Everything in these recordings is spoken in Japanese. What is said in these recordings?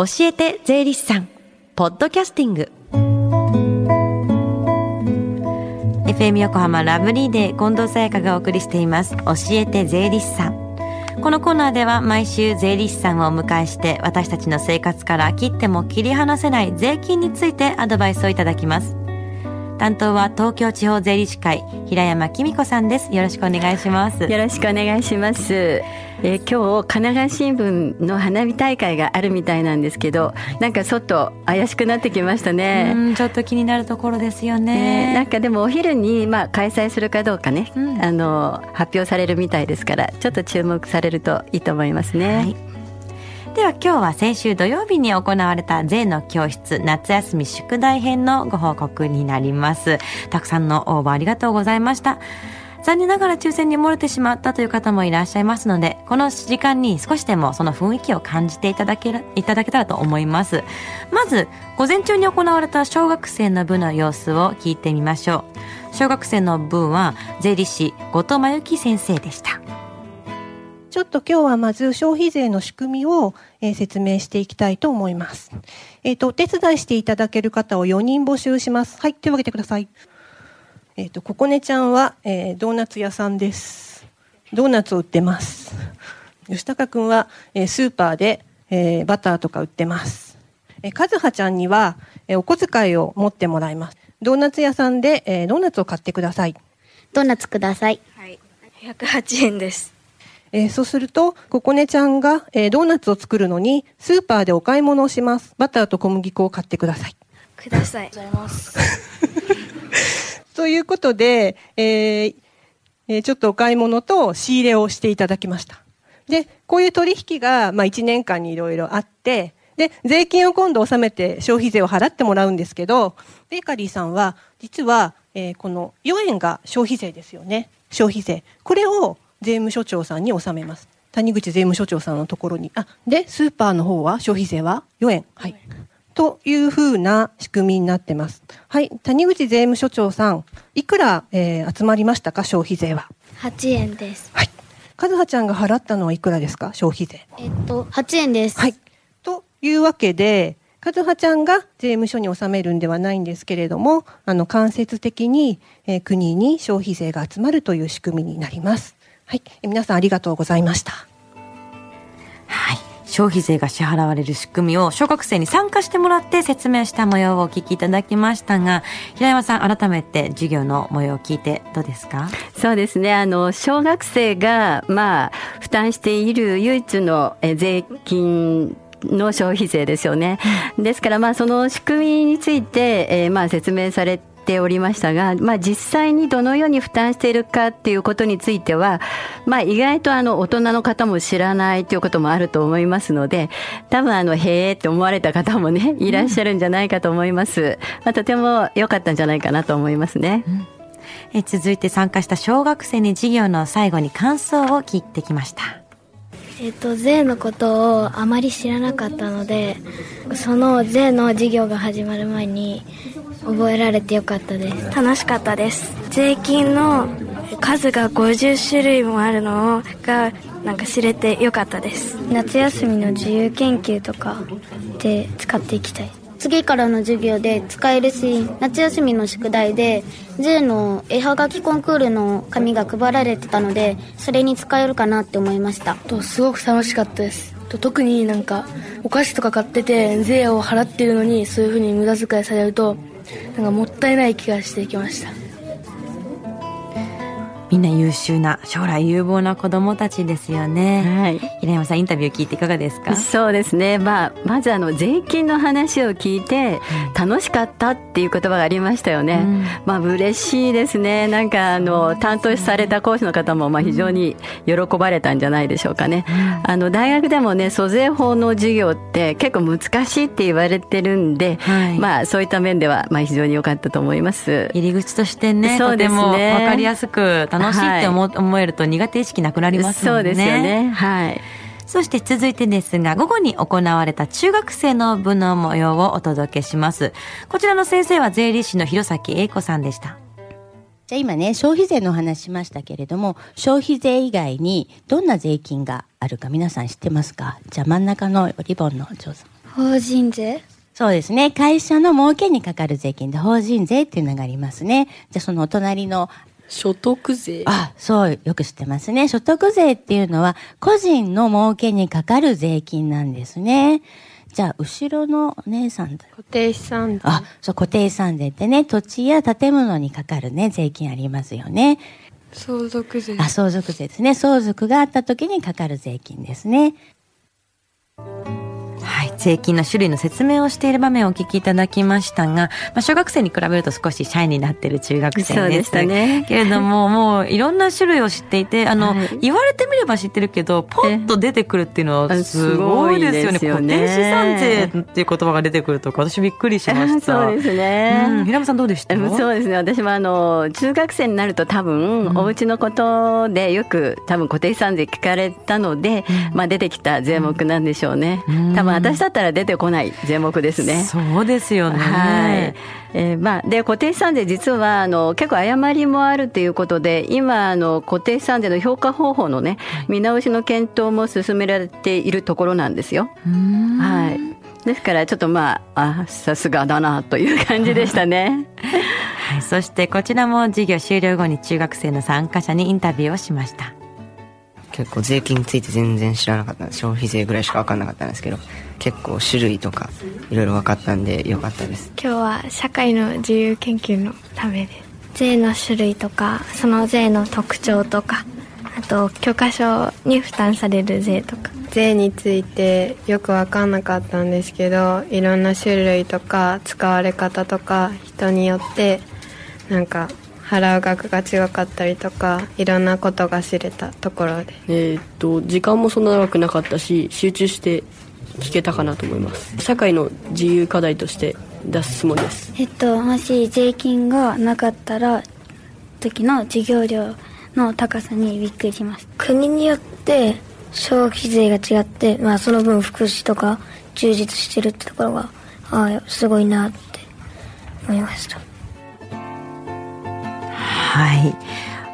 教えて税理士さん。ポッドキャスティング。FM 横浜ラブリーで近藤沙耶香がお送りしています。教えて税理士さん。このコーナーでは毎週税理士さんをお迎えして私たちの生活から切っても切り離せない税金についてアドバイスをいただきます。担当は東京地方税理士会平山紀美子さんです。よろしくお願いします。よろしくお願いします。えー、今日神奈川新聞の花火大会があるみたいなんですけどなんか外怪しくなってきましたね。ちょっと気になるところですよね、ね、なんかでもお昼にまあ開催するかどうかね、うん、あの発表されるみたいですからちょっと注目されるといいと思いますね、はいでは今日は先週土曜日に行われた税の教室夏休み宿題編のご報告になります。たくさんの応募ありがとうございました。残念ながら抽選に漏れてしまったという方もいらっしゃいますので、この時間に少しでもその雰囲気を感じていただけいただけたらと思います。まず、午前中に行われた小学生の部の様子を聞いてみましょう。小学生の部は税理士後藤真由紀先生でした。ちょっと今日はまず消費税の仕組みを、えー、説明していきたいと思います。えっ、ー、と、お手伝いしていただける方を4人募集します。はい、手を挙げてください。えっ、ー、と、ここねちゃんは、えー、ドーナツ屋さんです。ドーナツを売ってます。吉高くんは、えー、スーパーで、えー、バターとか売ってます。えー、和葉ちゃんには、えー、お小遣いを持ってもらいます。ドーナツ屋さんで、えー、ドーナツを買ってください。ドーナツください。はい。108円です。えー、そうすると、ここねちゃんが、えー、ドーナツを作るのに、スーパーでお買い物をします。バターと小麦粉を買ってください。ください。ございます。ということで、えーえー、ちょっとお買い物と仕入れをしていただきました。で、こういう取引が、まあ、1年間にいろいろあって、で、税金を今度納めて消費税を払ってもらうんですけど、ベーカリーさんは、実は、えー、この4円が消費税ですよね。消費税。これを税務署長さんに納めます。谷口税務署長さんのところに。あ、で、スーパーの方は消費税は？4円。はい。というふうな仕組みになってます。はい。谷口税務署長さん、いくら、えー、集まりましたか、消費税は。8円です。はい。和葉ちゃんが払ったのはいくらですか、消費税。えっと、8円です。はい。というわけで、和葉ちゃんが税務署に納めるんではないんですけれども、あの、間接的に、えー、国に消費税が集まるという仕組みになります。はい、皆さんありがとうございました。はい。消費税が支払われる仕組みを小学生に参加してもらって説明した模様をお聞きいただきましたが平山さん改めて授業の模様を聞いてどうですか？そうですねあの小学生がまあ負担している唯一の税金の消費税ですよね。ですから、まあ、その仕組みについて、えー、まあ、説明されておりましたが、まあ、実際にどのように負担しているかっていうことについては、まあ、意外とあの大人の方も知らないということもあると思いますので多分あのへえって思われた方もねいらっしゃるんじゃないかと思います、まあ、とても良かったんじゃないかなと思いますね。うんえ続いて参加した小学生に授業の最後に感想を聞いてきました。えっと、税のことをあまり知らなかったのでその税の授業が始まる前に覚えられてよかったです。楽しかったです。税金の数が50種類もあるのがなんか知れてよかったです。夏休みの自由研究とかで使っていきたい次からの授業で使えるし夏休みの宿題で J の絵はがきコンクールの紙が配られてたのでそれに使えるかなって思いました。とすごく楽しかったです。と特になんかお菓子とか買ってて税を払ってるのにそういうふうに無駄遣いされるとなんかもったいない気がしてきました。みんな優秀な将来有望な子供たちですよね。はい。平山さんインタビュー聞いていかがですか？そうですね。まあまずあの税金の話を聞いて楽しかったっていう言葉がありましたよね。うん、まあ嬉しいですね。なんかあの担当された講師の方もまあ非常に喜ばれたんじゃないでしょうかね。うん、あの大学でもね租税法の授業って結構難しいって言われてるんで、はい、まあそういった面ではまあ非常に良かったと思います。入り口としてね、そうですね。わかりやすく楽しいって思,、思えると苦手意識なくなりますもんね。そうですよね。はい。そして続いてですが、午後に行われた中学生の部の模様をお届けします。こちらの先生は税理士の弘前英子さんでした。じゃあ今ね、消費税の話しましたけれども、消費税以外にどんな税金があるか皆さん知ってますか？じゃあ真ん中のリボンの調査。法人税？そうですね。会社の儲けにかかる税金で法人税っていうのがありますね。じゃあそのお隣の所得税。あ、そう、よく知ってますね。所得税っていうのは、個人の儲けにかかる税金なんですね。じゃあ、後ろのお姉さん。固定資産税。あ、そう、固定資産税ってね、土地や建物にかかるね、税金ありますよね。相続税。あ、相続税ですね。相続があった時にかかる税金ですね。はい、税金の種類の説明をしている場面をお聞きいただきましたが、まあ、小学生に比べると少しシャイになっている中学生でしたね。けれども、もういろんな種類を知っていて、あの、はい、言われてみれば知ってるけど、ポンと出てくるっていうのはすごいですよね。固定資産税っていう言葉が出てくるとか、私びっくりしました。そうですね。うん、平間さんどうでした？そうですね。私もあの、中学生になると多分、うん、お家のことでよく多分固定資産税聞かれたので、うん、まあ出てきた税目なんでしょうね。多分私だったら出てこない税目ですね。そうですよね。はい。えー、まあ、で、固定資産税実は、あの、結構誤りもあるということで、今、あの、固定資産税の評価方法のね、見直しの検討も進められているところなんですよ。はい。ですから、ちょっとまあ、あ、さすがだな、という感じでしたね。はい。そして、こちらも授業終了後に中学生の参加者にインタビューをしました。結構税金について全然知らなかった。消費税ぐらいしか分かんなかったんですけど結構種類とかいろいろ分かったんでよかったです。今日は社会の自由研究のためです税の種類とかその税の特徴とかあと教科書に負担される税とか。税についてよく分かんなかったんですけどいろんな種類とか使われ方とか人によってなんか払う額が違かったりとかいろんなことが知れたところで。えー、っと時間もそんな長くなかったし集中して聞けたかなと思います。社会の自由課題として出すつもりです。えっともし税金がなかったら時の授業料の高さにびっくりします。国によって消費税が違って、まあ、その分福祉とか充実してるってところがああすごいなって思いましたはい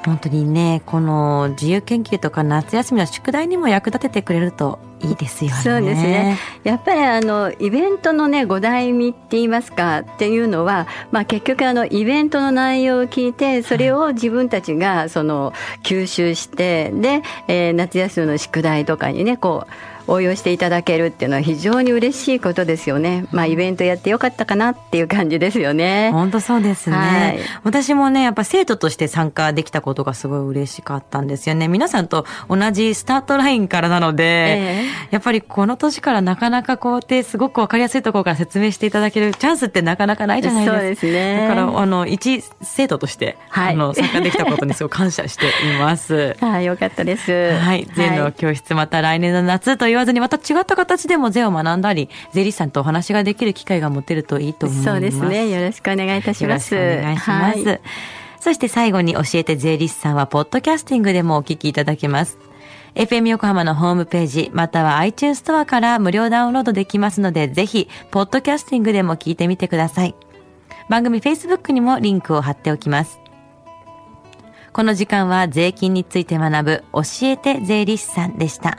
本当にねこの自由研究とか夏休みの宿題にも役立ててくれるといいですよね。そうですね。やっぱりあのイベントのね五代目って言いますかっていうのは、まあ結局あのイベントの内容を聞いてそれを自分たちがその吸収してで、えー、夏休みの宿題とかにねこう応用していただけるっていうのは非常に嬉しいことですよね。まあイベントやってよかったかなっていう感じですよね。本当そうですね。はい、私もね、やっぱ生徒として参加できたことがすごい嬉しかったんですよね。皆さんと同じスタートラインからなので、えー、やっぱりこの年からなかなかこうってすごくわかりやすいところから説明していただけるチャンスってなかなかないじゃないですか。そうですね。だから、あの、一生徒として、はい、あの、参加できたことにすごく感謝しています。はい、よかったです。はい。全の教室また来年の夏と言わずにまた違った形でも税を学んだり、税理士さんとお話ができる機会が持てるといいと思います。そうですね。よろしくお願いいたします。よろしくお願いします。はい、そして最後に教えて税理士さんは、ポッドキャスティングでもお聞きいただけます。FM 横浜のホームページ、または iTunes ストアから無料ダウンロードできますので、ぜひ、ポッドキャスティングでも聞いてみてください。番組 Facebook にもリンクを貼っておきます。この時間は税金について学ぶ教えて税理士さんでした。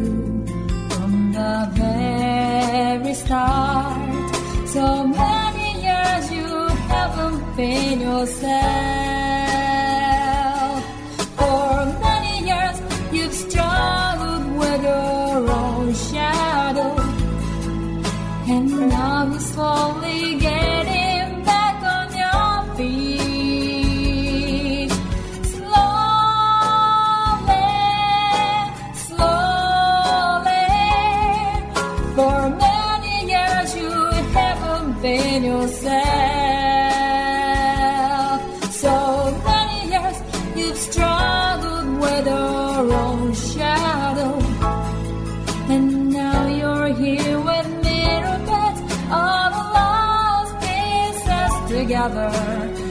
yourself. together.